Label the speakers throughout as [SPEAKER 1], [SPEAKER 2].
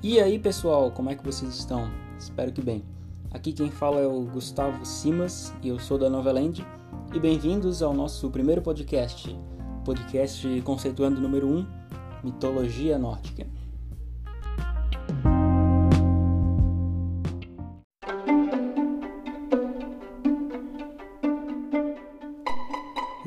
[SPEAKER 1] E aí pessoal, como é que vocês estão? Espero que bem. Aqui quem fala é o Gustavo Simas e eu sou da Noveland e bem-vindos ao nosso primeiro podcast, podcast conceituando número 1, mitologia nórdica.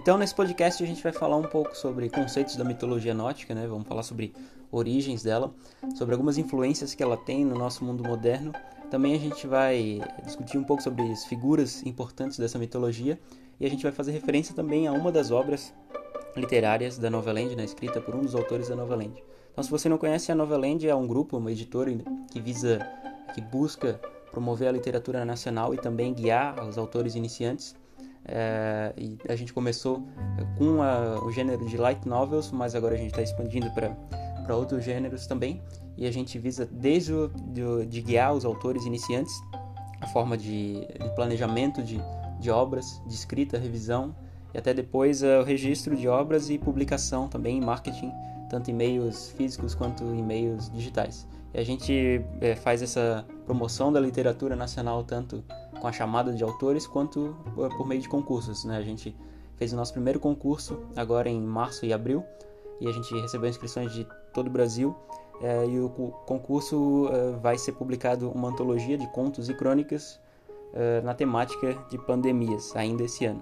[SPEAKER 1] Então, nesse podcast, a gente vai falar um pouco sobre conceitos da mitologia nórdica, né? Vamos falar sobre origens dela, sobre algumas influências que ela tem no nosso mundo moderno. Também a gente vai discutir um pouco sobre as figuras importantes dessa mitologia e a gente vai fazer referência também a uma das obras literárias da Noveland, né? escrita por um dos autores da Noveland. Então, se você não conhece, a Noveland é um grupo, uma editora que visa, que busca promover a literatura nacional e também guiar os autores iniciantes é, e a gente começou com a, o gênero de light novels, mas agora a gente está expandindo para outros gêneros também. E a gente visa desde o, de, de guiar os autores iniciantes, a forma de, de planejamento de, de obras, de escrita, revisão, e até depois uh, o registro de obras e publicação também em marketing, tanto em meios físicos quanto em meios digitais. E a gente é, faz essa promoção da literatura nacional tanto com a chamada de autores quanto por meio de concursos. Né? A gente fez o nosso primeiro concurso agora em março e abril e a gente recebeu inscrições de todo o Brasil. É, e o concurso é, vai ser publicado uma antologia de contos e crônicas é, na temática de pandemias ainda esse ano.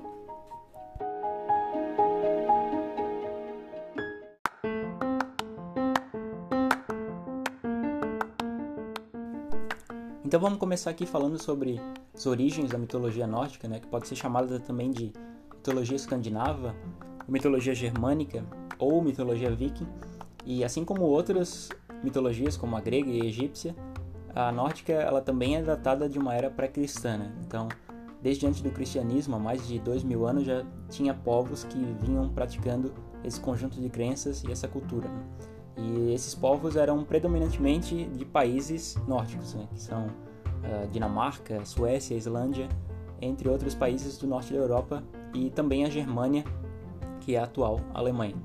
[SPEAKER 1] Então vamos começar aqui falando sobre as origens da mitologia nórdica, né, que pode ser chamada também de mitologia escandinava, mitologia germânica ou mitologia viking. E assim como outras mitologias, como a grega e a egípcia, a nórdica ela também é datada de uma era pré-cristã. Né? Então, desde antes do cristianismo, há mais de dois mil anos, já tinha povos que vinham praticando esse conjunto de crenças e essa cultura. Né? E esses povos eram predominantemente de países nórdicos, né, que são Dinamarca, Suécia, Islândia, entre outros países do norte da Europa e também a Germânia, que é a atual Alemanha.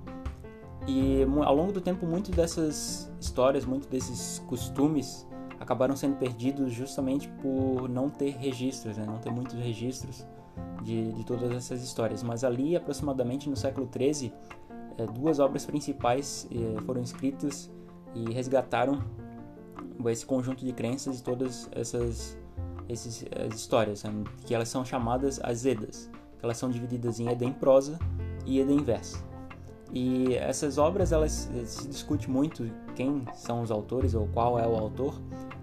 [SPEAKER 1] E ao longo do tempo, muitas dessas histórias, muitos desses costumes acabaram sendo perdidos justamente por não ter registros, né? não ter muitos registros de, de todas essas histórias. Mas ali, aproximadamente no século XIII, é, duas obras principais é, foram escritas e resgataram esse conjunto de crenças e todas essas, essas histórias, né, que elas são chamadas as Edas, que elas são divididas em Eda em prosa e Eda em verso. E essas obras elas se discute muito quem são os autores ou qual é o autor,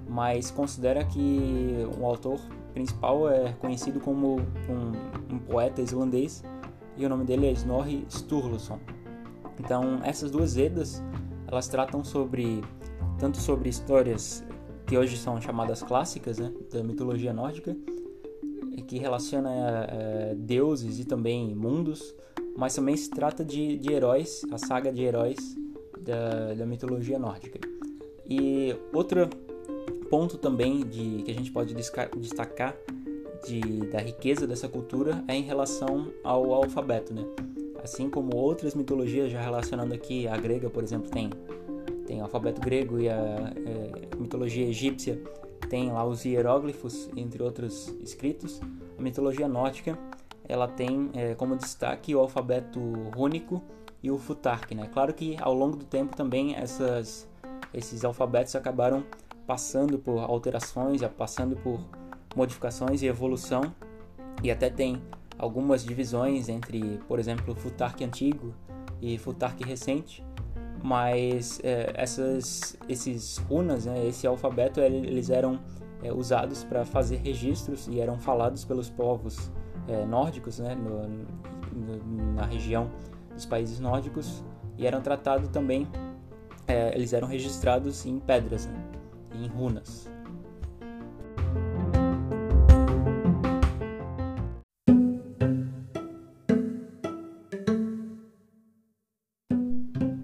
[SPEAKER 1] mas considera que o autor principal é conhecido como um, um poeta islandês e o nome dele é Snorri Sturluson. Então, essas duas Edas, elas tratam sobre tanto sobre histórias que hoje são chamadas clássicas, né, da mitologia nórdica, que relaciona é, deuses e também mundos, mas também se trata de, de heróis, a saga de heróis da, da mitologia nórdica. E outro ponto também de que a gente pode destacar de, da riqueza dessa cultura é em relação ao alfabeto, né? Assim como outras mitologias, já relacionando aqui a grega, por exemplo, tem, tem o alfabeto grego e a é, mitologia egípcia tem lá os hieróglifos, entre outros escritos. A mitologia nórdica ela tem é, como destaque o alfabeto rúnico e o futark. Né? Claro que ao longo do tempo também essas, esses alfabetos acabaram passando por alterações, passando por modificações e evolução, e até tem algumas divisões entre, por exemplo, Futark antigo e Futark recente, mas é, essas, esses runas, né, esse alfabeto, eles eram é, usados para fazer registros e eram falados pelos povos é, nórdicos, né, no, no, na região dos países nórdicos, e eram tratados também, é, eles eram registrados em pedras, né, em runas.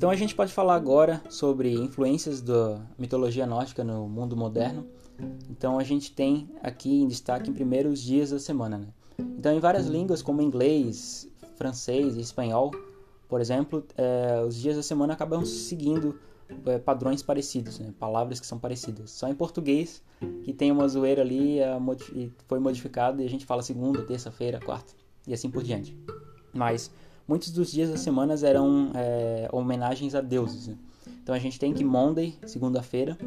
[SPEAKER 1] Então a gente pode falar agora sobre influências da mitologia nórdica no mundo moderno. Então a gente tem aqui em destaque em primeiros dias da semana. Né? Então em várias línguas como inglês, francês e espanhol, por exemplo, é, os dias da semana acabam seguindo é, padrões parecidos, né? palavras que são parecidas. Só em português que tem uma zoeira ali e foi modificado e a gente fala segunda, terça-feira, quarta e assim por diante. Mas muitos dos dias das semanas eram é, homenagens a deuses. Né? Então a gente tem que Monday, segunda-feira,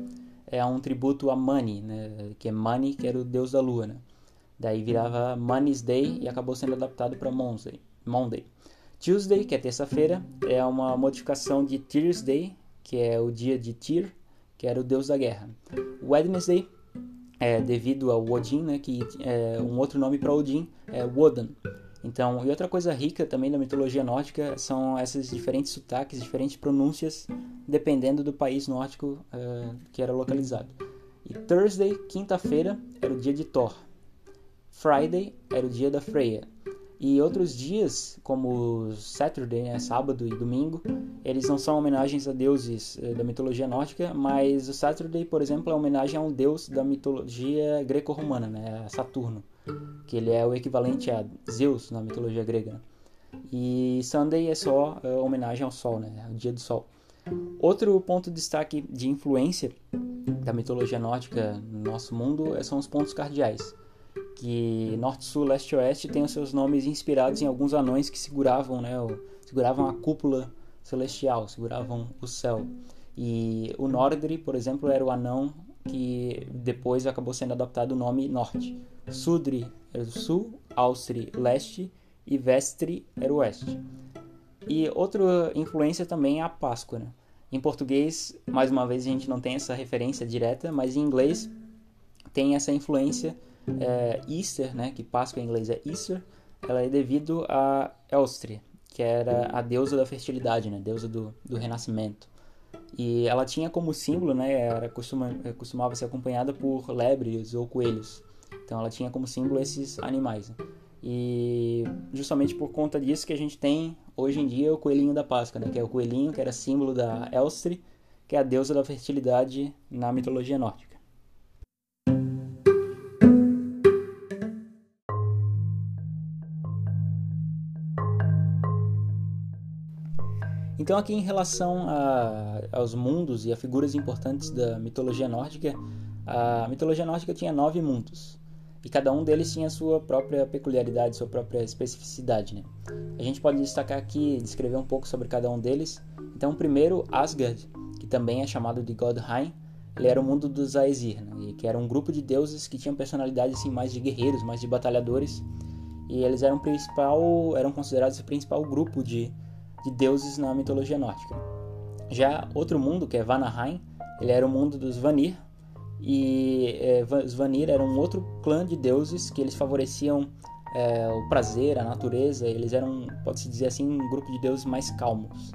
[SPEAKER 1] é um tributo a Mani, né? que é Mani, que era o deus da lua. Né? Daí virava Money's Day e acabou sendo adaptado para Monday. Monday. Tuesday, que é terça-feira, é uma modificação de Thursday, que é o dia de Tyr, que era o deus da guerra. Wednesday, é devido ao Odin, né, que é um outro nome para Odin é Woden. Então, e outra coisa rica também da mitologia nórdica são esses diferentes sotaques, diferentes pronúncias, dependendo do país nórdico uh, que era localizado. E Thursday, quinta-feira, era o dia de Thor. Friday era o dia da Freya. E outros dias, como Saturday, né, sábado e domingo, eles não são homenagens a deuses eh, da mitologia nórdica, mas o Saturday, por exemplo, é homenagem a um deus da mitologia greco-romana, né, Saturno, que ele é o equivalente a Zeus na mitologia grega. E Sunday é só é, homenagem ao Sol, né, o dia do Sol. Outro ponto de destaque de influência da mitologia nórdica no nosso mundo eh, são os pontos cardeais que norte, sul, leste e oeste têm os seus nomes inspirados em alguns anões que seguravam, né, seguravam a cúpula celestial, seguravam o céu. E o Nordri, por exemplo, era o anão que depois acabou sendo adaptado o nome Norte. Sudri era o sul, Austri leste e Vestri era o oeste. E outra influência também é a Páscoa. Né? Em português, mais uma vez, a gente não tem essa referência direta, mas em inglês tem essa influência é, Easter, né, que Páscoa em inglês é Easter, ela é devido a Elstria, que era a deusa da fertilidade, né, deusa do, do renascimento. E ela tinha como símbolo, né, era costuma, costumava ser acompanhada por lebres ou coelhos. Então ela tinha como símbolo esses animais. Né? E justamente por conta disso que a gente tem hoje em dia o coelhinho da Páscoa, né, que é o coelhinho que era símbolo da Elstri, que é a deusa da fertilidade na mitologia nórdica. Então, aqui em relação a, aos mundos e a figuras importantes da mitologia nórdica, a mitologia nórdica tinha nove mundos e cada um deles tinha sua própria peculiaridade, sua própria especificidade. Né? A gente pode destacar aqui, descrever um pouco sobre cada um deles. Então, primeiro, Asgard, que também é chamado de Godheim, ele era o mundo dos Aesir, né? que era um grupo de deuses que tinham personalidade assim, mais de guerreiros, mais de batalhadores, e eles eram principal, eram considerados o principal grupo de de deuses na mitologia nórdica. Já outro mundo, que é Vanaheim, ele era o mundo dos Vanir, e é, os Vanir eram um outro clã de deuses que eles favoreciam é, o prazer, a natureza, eles eram, pode-se dizer assim, um grupo de deuses mais calmos.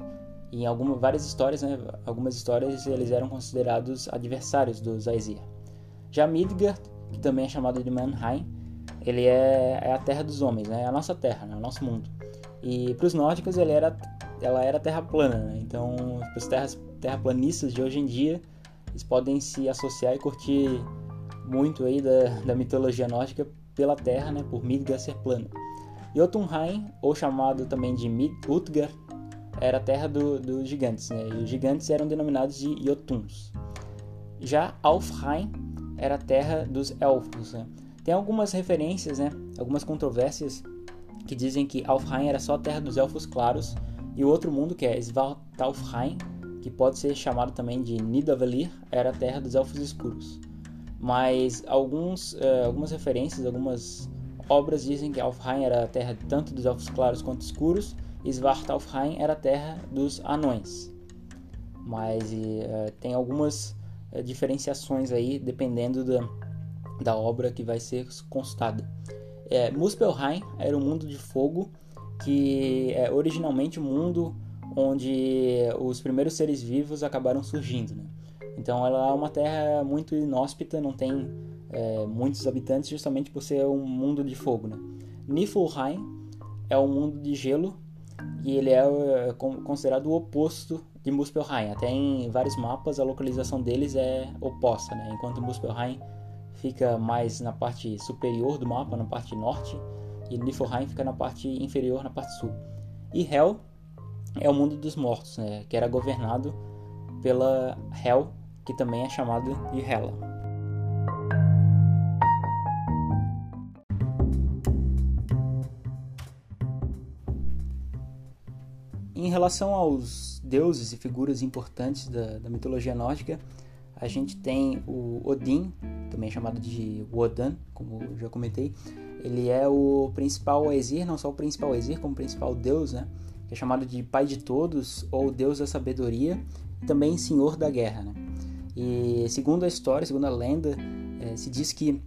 [SPEAKER 1] E em algumas, várias histórias, né, algumas histórias, eles eram considerados adversários dos Aesir. Já Midgard, que também é chamado de Manheim, ele é, é a terra dos homens, né, é a nossa terra, né, o nosso mundo. E para os nórdicos ele era ela era terra plana, né? então os terras, terraplanistas de hoje em dia eles podem se associar e curtir muito aí da, da mitologia nórdica pela terra, né? por Midgard ser plana. Jotunheim, ou chamado também de Utgard, era a terra dos do gigantes, né? e os gigantes eram denominados de Jotuns. Já Alfheim era a terra dos elfos. Né? Tem algumas referências, né? algumas controvérsias que dizem que Alfheim era só a terra dos elfos claros e o outro mundo, que é Svartalfheim, que pode ser chamado também de Nidavellir, era a terra dos elfos escuros. Mas alguns, uh, algumas referências, algumas obras dizem que Alfheim era a terra tanto dos elfos claros quanto escuros, e Svartalfheim era a terra dos anões. Mas uh, tem algumas uh, diferenciações aí, dependendo da, da obra que vai ser consultada. É, Muspelheim era um mundo de fogo que é originalmente o um mundo onde os primeiros seres vivos acabaram surgindo. Né? Então ela é uma terra muito inóspita, não tem é, muitos habitantes justamente por ser um mundo de fogo. Né? Niflheim é um mundo de gelo e ele é, é considerado o oposto de Muspelheim. Até em vários mapas a localização deles é oposta, né? enquanto Muspelheim fica mais na parte superior do mapa, na parte norte, e Niflheim fica na parte inferior, na parte sul. E Hel é o mundo dos mortos, né, que era governado pela Hel, que também é chamada de Hela. Em relação aos deuses e figuras importantes da, da mitologia nórdica, a gente tem o Odin, também chamado de Wodan, como já comentei. Ele é o principal Aesir, não só o principal Aesir, como o principal deus, né? Que é chamado de Pai de Todos ou Deus da Sabedoria, e também Senhor da Guerra, né? E segundo a história, segundo a lenda, é, se diz que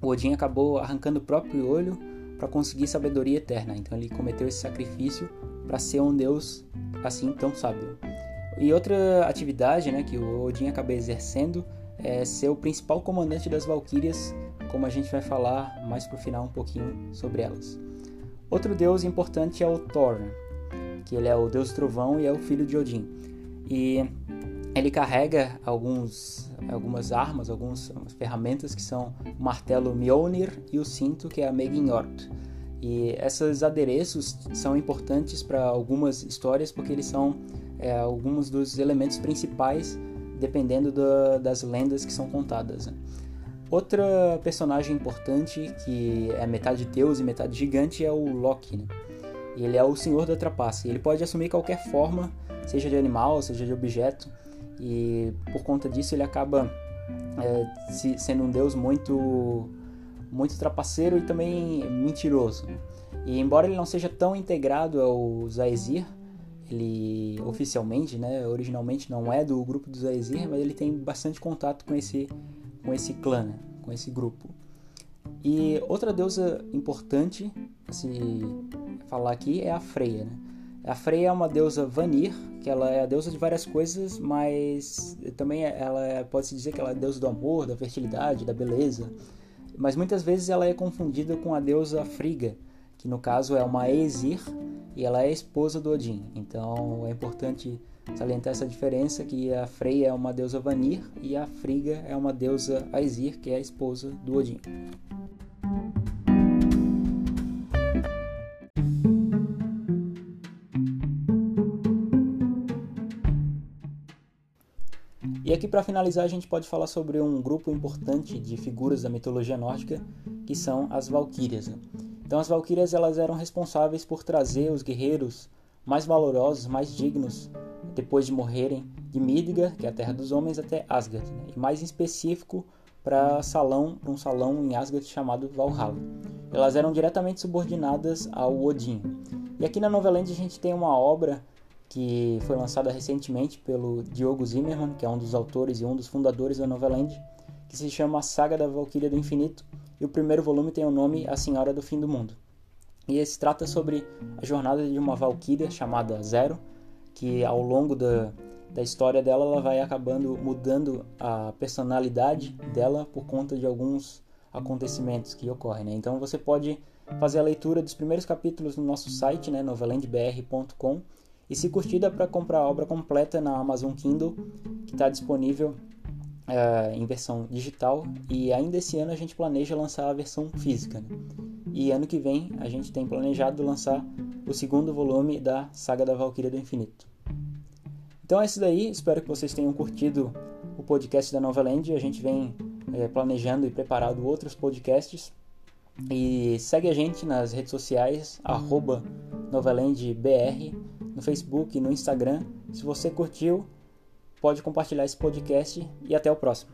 [SPEAKER 1] Odin acabou arrancando o próprio olho para conseguir sabedoria eterna. Então ele cometeu esse sacrifício para ser um deus assim tão sábio. E outra atividade né, que o Odin acaba exercendo é ser o principal comandante das Valquírias, como a gente vai falar mais pro final um pouquinho sobre elas. Outro deus importante é o Thor, que ele é o deus trovão e é o filho de Odin. E ele carrega alguns, algumas armas, algumas ferramentas que são o martelo Mjolnir e o cinto que é a Meginjord. E esses adereços são importantes para algumas histórias porque eles são é, alguns dos elementos principais dependendo da, das lendas que são contadas. Né? Outra personagem importante que é metade deus e metade gigante é o Loki. Né? Ele é o senhor da trapaça. Ele pode assumir qualquer forma, seja de animal, seja de objeto, e por conta disso ele acaba é, se, sendo um deus muito muito trapaceiro e também mentiroso. E embora ele não seja tão integrado aos Aesir, ele oficialmente, né, originalmente não é do grupo dos Aesir, mas ele tem bastante contato com esse com esse clã, né, com esse grupo. E outra deusa importante a se falar aqui é a Freya, né? A Freya é uma deusa Vanir, que ela é a deusa de várias coisas, mas também ela é, pode se dizer que ela é a deusa do amor, da fertilidade, da beleza. Mas muitas vezes ela é confundida com a deusa Frigga, que no caso é uma Aesir e ela é esposa do Odin. Então é importante salientar essa diferença que a Freya é uma deusa Vanir e a Frigga é uma deusa Aesir, que é a esposa do Odin. E aqui para finalizar a gente pode falar sobre um grupo importante de figuras da mitologia nórdica que são as Valquírias. Né? Então as valquírias elas eram responsáveis por trazer os guerreiros mais valorosos, mais dignos, depois de morrerem, de Midgard, que é a terra dos homens, até Asgard, né? e mais em específico para salão, um salão em Asgard chamado Valhalla. Elas eram diretamente subordinadas ao Odin. E aqui na Noveland a gente tem uma obra que foi lançada recentemente pelo Diogo Zimmermann, que é um dos autores e um dos fundadores da Noveland, que se chama A Saga da Valquíria do Infinito, e o primeiro volume tem o nome A Senhora do Fim do Mundo. E esse trata sobre a jornada de uma valquíria chamada Zero, que ao longo da, da história dela ela vai acabando mudando a personalidade dela por conta de alguns acontecimentos que ocorrem. Né? Então você pode fazer a leitura dos primeiros capítulos no nosso site, né, novelandbr.com, e se curtir dá para comprar a obra completa na Amazon Kindle, que está disponível uh, em versão digital e ainda esse ano a gente planeja lançar a versão física. Né? E ano que vem a gente tem planejado lançar o segundo volume da Saga da Valkyria do Infinito. Então é isso daí, espero que vocês tenham curtido o podcast da Nova Land. A gente vem é, planejando e preparando outros podcasts. E segue a gente nas redes sociais, arroba NovalandBR, no Facebook e no Instagram. Se você curtiu, pode compartilhar esse podcast e até o próximo.